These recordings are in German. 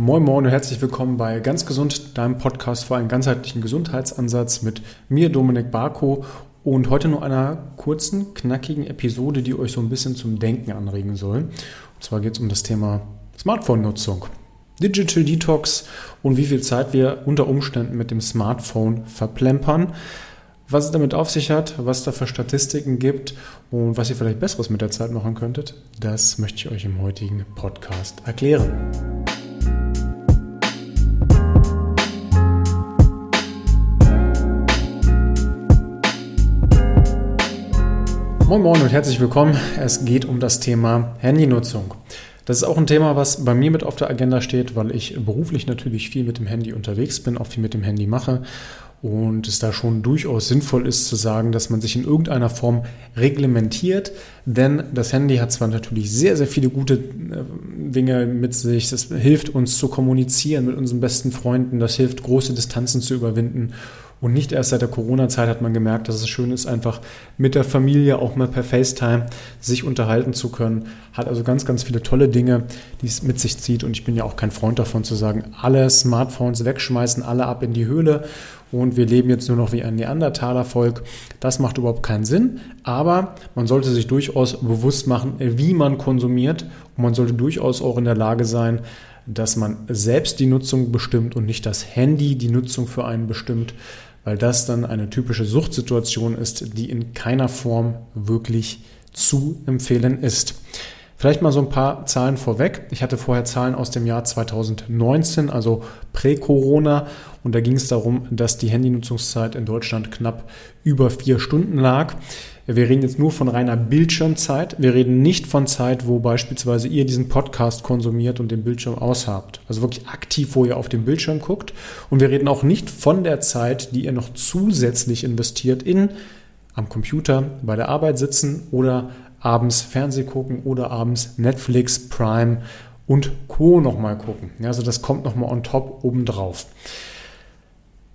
Moin Moin und herzlich willkommen bei Ganz Gesund, deinem Podcast für einen ganzheitlichen Gesundheitsansatz mit mir, Dominik Barko, und heute nur einer kurzen, knackigen Episode, die euch so ein bisschen zum Denken anregen soll. Und zwar geht es um das Thema Smartphone-Nutzung. Digital Detox und wie viel Zeit wir unter Umständen mit dem Smartphone verplempern. Was es damit auf sich hat, was da für Statistiken gibt und was ihr vielleicht Besseres mit der Zeit machen könntet, das möchte ich euch im heutigen Podcast erklären. Moin Moin und herzlich willkommen. Es geht um das Thema Handynutzung. Das ist auch ein Thema, was bei mir mit auf der Agenda steht, weil ich beruflich natürlich viel mit dem Handy unterwegs bin, auch viel mit dem Handy mache. Und es da schon durchaus sinnvoll ist zu sagen, dass man sich in irgendeiner Form reglementiert, denn das Handy hat zwar natürlich sehr, sehr viele gute äh, Dinge mit sich, das hilft uns zu kommunizieren mit unseren besten Freunden, das hilft große Distanzen zu überwinden und nicht erst seit der Corona-Zeit hat man gemerkt, dass es schön ist, einfach mit der Familie auch mal per FaceTime sich unterhalten zu können. Hat also ganz, ganz viele tolle Dinge, die es mit sich zieht. Und ich bin ja auch kein Freund davon zu sagen, alle Smartphones wegschmeißen, alle ab in die Höhle und wir leben jetzt nur noch wie ein Neandertaler-Volk. Das macht überhaupt keinen Sinn. Aber man sollte sich durchaus bewusst machen, wie man konsumiert. Und man sollte durchaus auch in der Lage sein, dass man selbst die Nutzung bestimmt und nicht das Handy die Nutzung für einen bestimmt weil das dann eine typische Suchtsituation ist, die in keiner Form wirklich zu empfehlen ist. Vielleicht mal so ein paar Zahlen vorweg. Ich hatte vorher Zahlen aus dem Jahr 2019, also prä-Corona. Und da ging es darum, dass die Handynutzungszeit in Deutschland knapp über vier Stunden lag. Wir reden jetzt nur von reiner Bildschirmzeit. Wir reden nicht von Zeit, wo beispielsweise ihr diesen Podcast konsumiert und den Bildschirm aushabt. Also wirklich aktiv, wo ihr auf den Bildschirm guckt. Und wir reden auch nicht von der Zeit, die ihr noch zusätzlich investiert in am Computer bei der Arbeit sitzen oder abends Fernseh gucken oder abends Netflix, Prime und Co. nochmal gucken. Also das kommt nochmal on top obendrauf.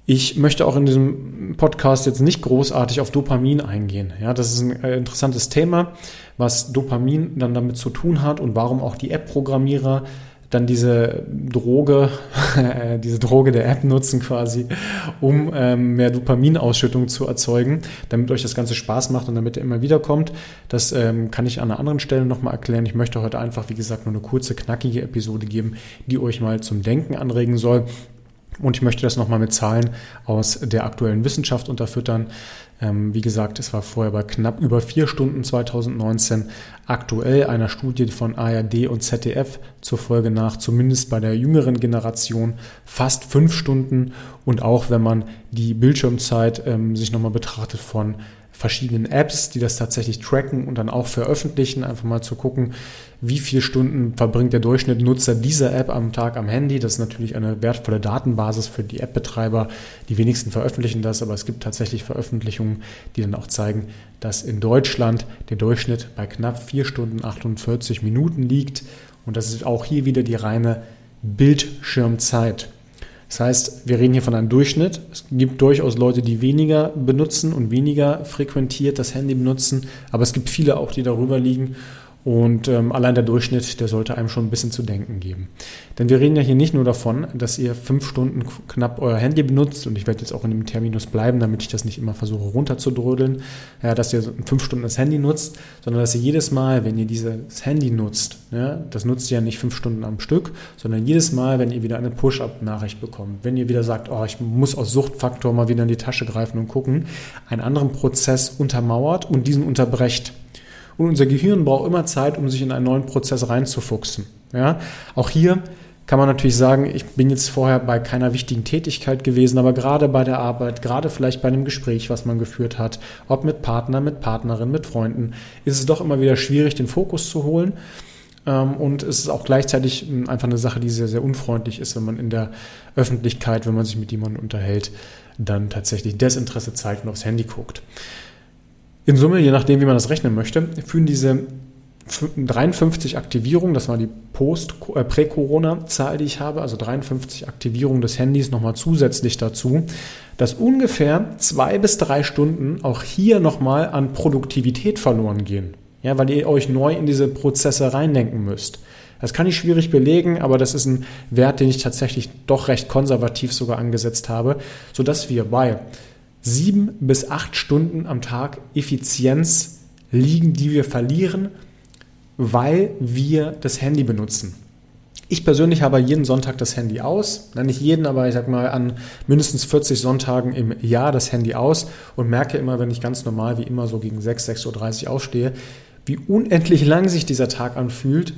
Ich möchte auch in diesem Podcast jetzt nicht großartig auf Dopamin eingehen. Ja, das ist ein äh, interessantes Thema, was Dopamin dann damit zu tun hat und warum auch die App-Programmierer dann diese Droge, diese Droge der App nutzen quasi, um ähm, mehr Dopaminausschüttung zu erzeugen, damit euch das Ganze Spaß macht und damit ihr immer wieder kommt. Das ähm, kann ich an einer anderen Stelle nochmal erklären. Ich möchte heute einfach, wie gesagt, nur eine kurze, knackige Episode geben, die euch mal zum Denken anregen soll. Und ich möchte das nochmal mit Zahlen aus der aktuellen Wissenschaft unterfüttern. Ähm, wie gesagt, es war vorher bei knapp über vier Stunden 2019 aktuell einer Studie von ARD und ZDF zur Folge nach, zumindest bei der jüngeren Generation, fast fünf Stunden. Und auch wenn man die Bildschirmzeit ähm, sich nochmal betrachtet von verschiedenen Apps, die das tatsächlich tracken und dann auch veröffentlichen, einfach mal zu gucken, wie viele Stunden verbringt der Durchschnitt Nutzer dieser App am Tag am Handy. Das ist natürlich eine wertvolle Datenbasis für die App-Betreiber. Die wenigsten veröffentlichen das, aber es gibt tatsächlich Veröffentlichungen, die dann auch zeigen, dass in Deutschland der Durchschnitt bei knapp 4 Stunden 48 Minuten liegt. Und das ist auch hier wieder die reine Bildschirmzeit. Das heißt, wir reden hier von einem Durchschnitt. Es gibt durchaus Leute, die weniger benutzen und weniger frequentiert das Handy benutzen, aber es gibt viele auch, die darüber liegen. Und ähm, allein der Durchschnitt, der sollte einem schon ein bisschen zu denken geben. Denn wir reden ja hier nicht nur davon, dass ihr fünf Stunden knapp euer Handy benutzt, und ich werde jetzt auch in dem Terminus bleiben, damit ich das nicht immer versuche runterzudrödeln, ja, dass ihr fünf Stunden das Handy nutzt, sondern dass ihr jedes Mal, wenn ihr dieses Handy nutzt, ja, das nutzt ihr ja nicht fünf Stunden am Stück, sondern jedes Mal, wenn ihr wieder eine Push-Up-Nachricht bekommt, wenn ihr wieder sagt, oh, ich muss aus Suchtfaktor mal wieder in die Tasche greifen und gucken, einen anderen Prozess untermauert und diesen unterbrecht. Und unser Gehirn braucht immer Zeit, um sich in einen neuen Prozess reinzufuchsen. Ja? Auch hier kann man natürlich sagen, ich bin jetzt vorher bei keiner wichtigen Tätigkeit gewesen, aber gerade bei der Arbeit, gerade vielleicht bei einem Gespräch, was man geführt hat, ob mit Partner, mit Partnerin, mit Freunden, ist es doch immer wieder schwierig, den Fokus zu holen. Ähm, und es ist auch gleichzeitig einfach eine Sache, die sehr, sehr unfreundlich ist, wenn man in der Öffentlichkeit, wenn man sich mit jemandem unterhält, dann tatsächlich Desinteresse zeigt und aufs Handy guckt. In Summe, je nachdem, wie man das rechnen möchte, führen diese 53 Aktivierungen, das war die äh, Prä-Corona-Zahl, die ich habe, also 53 Aktivierungen des Handys nochmal zusätzlich dazu, dass ungefähr zwei bis drei Stunden auch hier nochmal an Produktivität verloren gehen. Ja, weil ihr euch neu in diese Prozesse reindenken müsst. Das kann ich schwierig belegen, aber das ist ein Wert, den ich tatsächlich doch recht konservativ sogar angesetzt habe, sodass wir bei sieben bis acht Stunden am Tag Effizienz liegen, die wir verlieren, weil wir das Handy benutzen. Ich persönlich habe jeden Sonntag das Handy aus. Nicht jeden, aber ich sag mal an mindestens 40 Sonntagen im Jahr das Handy aus und merke immer, wenn ich ganz normal wie immer so gegen 6, 6.30 Uhr aufstehe, wie unendlich lang sich dieser Tag anfühlt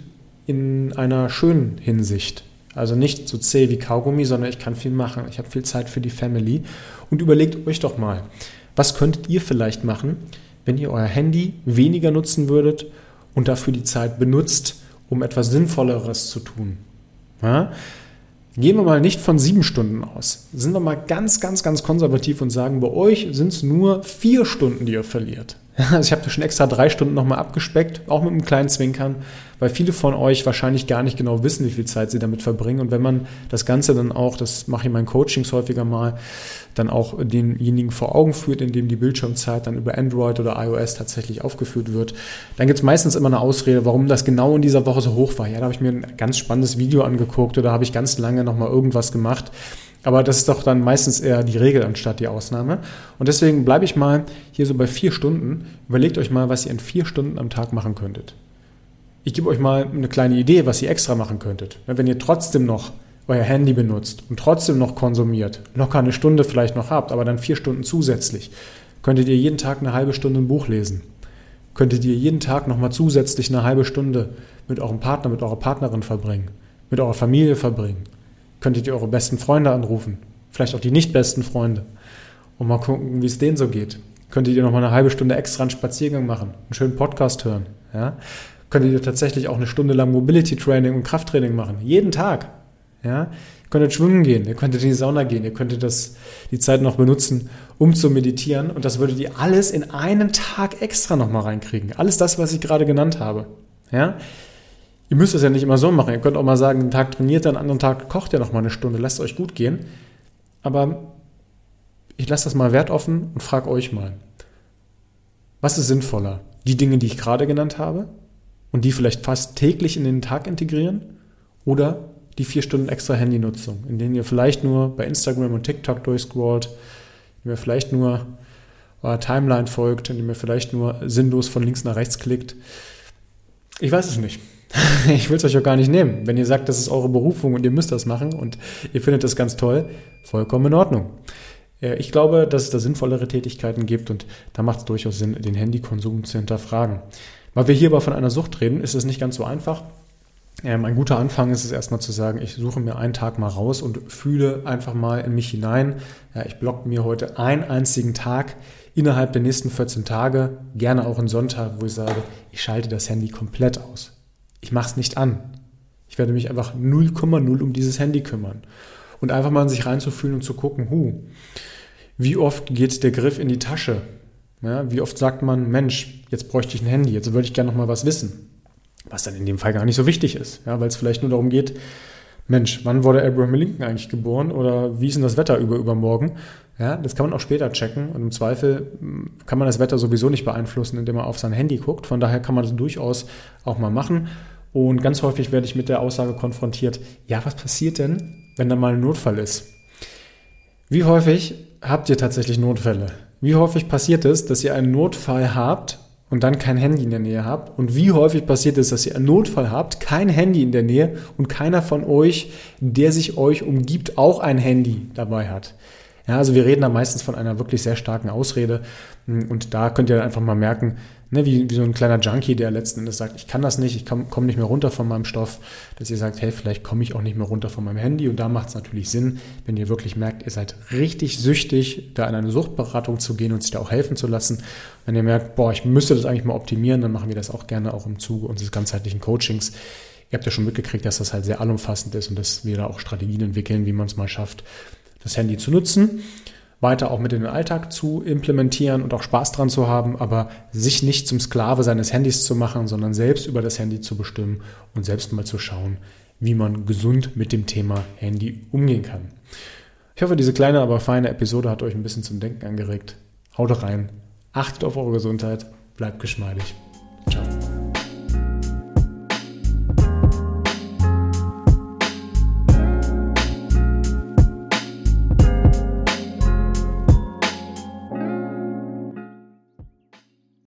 in einer schönen Hinsicht. Also nicht so zäh wie Kaugummi, sondern ich kann viel machen. Ich habe viel Zeit für die Family. Und überlegt euch doch mal, was könntet ihr vielleicht machen, wenn ihr euer Handy weniger nutzen würdet und dafür die Zeit benutzt, um etwas Sinnvolleres zu tun. Ja? Gehen wir mal nicht von sieben Stunden aus. Sind wir mal ganz, ganz, ganz konservativ und sagen, bei euch sind es nur vier Stunden, die ihr verliert. Also ich habe da schon extra drei Stunden nochmal abgespeckt, auch mit einem kleinen Zwinkern, weil viele von euch wahrscheinlich gar nicht genau wissen, wie viel Zeit sie damit verbringen. Und wenn man das Ganze dann auch, das mache ich in meinen Coachings häufiger mal, dann auch denjenigen vor Augen führt, indem die Bildschirmzeit dann über Android oder iOS tatsächlich aufgeführt wird, dann gibt es meistens immer eine Ausrede, warum das genau in dieser Woche so hoch war. Ja, da habe ich mir ein ganz spannendes Video angeguckt oder habe ich ganz lange nochmal irgendwas gemacht. Aber das ist doch dann meistens eher die Regel anstatt die Ausnahme. Und deswegen bleibe ich mal hier so bei vier Stunden. Überlegt euch mal, was ihr in vier Stunden am Tag machen könntet. Ich gebe euch mal eine kleine Idee, was ihr extra machen könntet. Wenn ihr trotzdem noch euer Handy benutzt und trotzdem noch konsumiert, locker eine Stunde vielleicht noch habt, aber dann vier Stunden zusätzlich, könntet ihr jeden Tag eine halbe Stunde ein Buch lesen. Könntet ihr jeden Tag nochmal zusätzlich eine halbe Stunde mit eurem Partner, mit eurer Partnerin verbringen, mit eurer Familie verbringen könntet ihr eure besten Freunde anrufen, vielleicht auch die nicht besten Freunde und mal gucken, wie es denen so geht. Könntet ihr noch mal eine halbe Stunde extra einen Spaziergang machen, einen schönen Podcast hören, ja? Könntet ihr tatsächlich auch eine Stunde lang Mobility Training und Krafttraining machen, jeden Tag, ja? Ihr könntet schwimmen gehen, ihr könntet in die Sauna gehen, ihr könntet das, die Zeit noch benutzen, um zu meditieren und das würdet ihr alles in einen Tag extra noch mal reinkriegen. Alles das, was ich gerade genannt habe, ja? Ihr müsst es ja nicht immer so machen. Ihr könnt auch mal sagen, einen Tag trainiert, einen anderen Tag kocht ihr noch mal eine Stunde, lasst euch gut gehen. Aber ich lasse das mal wertoffen und frage euch mal, was ist sinnvoller? Die Dinge, die ich gerade genannt habe und die vielleicht fast täglich in den Tag integrieren oder die vier Stunden extra Handynutzung, in denen ihr vielleicht nur bei Instagram und TikTok durchscrollt, in ihr vielleicht nur eurer Timeline folgt, in ihr vielleicht nur sinnlos von links nach rechts klickt. Ich weiß es nicht. ich will es euch auch gar nicht nehmen. Wenn ihr sagt, das ist eure Berufung und ihr müsst das machen und ihr findet das ganz toll, vollkommen in Ordnung. Ich glaube, dass es da sinnvollere Tätigkeiten gibt und da macht es durchaus Sinn, den Handykonsum zu hinterfragen. Weil wir hier aber von einer Sucht reden, ist es nicht ganz so einfach. Ähm, ein guter Anfang ist es erstmal zu sagen, ich suche mir einen Tag mal raus und fühle einfach mal in mich hinein. Ich blocke mir heute einen einzigen Tag innerhalb der nächsten 14 Tage, gerne auch einen Sonntag, wo ich sage, ich schalte das Handy komplett aus. Ich mache es nicht an. Ich werde mich einfach 0,0 um dieses Handy kümmern. Und einfach mal in sich reinzufühlen und zu gucken, hu, wie oft geht der Griff in die Tasche? Ja, wie oft sagt man, Mensch, jetzt bräuchte ich ein Handy, jetzt würde ich gerne noch mal was wissen. Was dann in dem Fall gar nicht so wichtig ist, ja, weil es vielleicht nur darum geht, Mensch, wann wurde Abraham Lincoln eigentlich geboren oder wie ist denn das Wetter über übermorgen? Ja, das kann man auch später checken und im Zweifel hm, kann man das Wetter sowieso nicht beeinflussen, indem man auf sein Handy guckt. Von daher kann man das durchaus auch mal machen. Und ganz häufig werde ich mit der Aussage konfrontiert, ja, was passiert denn, wenn da mal ein Notfall ist? Wie häufig habt ihr tatsächlich Notfälle? Wie häufig passiert es, dass ihr einen Notfall habt und dann kein Handy in der Nähe habt? Und wie häufig passiert es, dass ihr einen Notfall habt, kein Handy in der Nähe und keiner von euch, der sich euch umgibt, auch ein Handy dabei hat? Ja, also wir reden da meistens von einer wirklich sehr starken Ausrede. Und da könnt ihr einfach mal merken, ne, wie, wie so ein kleiner Junkie, der letzten Endes sagt, ich kann das nicht, ich komme nicht mehr runter von meinem Stoff, dass ihr sagt, hey, vielleicht komme ich auch nicht mehr runter von meinem Handy. Und da macht es natürlich Sinn, wenn ihr wirklich merkt, ihr seid richtig süchtig, da in eine Suchtberatung zu gehen und sich da auch helfen zu lassen. Wenn ihr merkt, boah, ich müsste das eigentlich mal optimieren, dann machen wir das auch gerne auch im Zuge unseres ganzheitlichen Coachings. Ihr habt ja schon mitgekriegt, dass das halt sehr allumfassend ist und dass wir da auch Strategien entwickeln, wie man es mal schafft, das Handy zu nutzen, weiter auch mit in den Alltag zu implementieren und auch Spaß dran zu haben, aber sich nicht zum Sklave seines Handys zu machen, sondern selbst über das Handy zu bestimmen und selbst mal zu schauen, wie man gesund mit dem Thema Handy umgehen kann. Ich hoffe, diese kleine, aber feine Episode hat euch ein bisschen zum Denken angeregt. Haut rein, achtet auf eure Gesundheit, bleibt geschmeidig.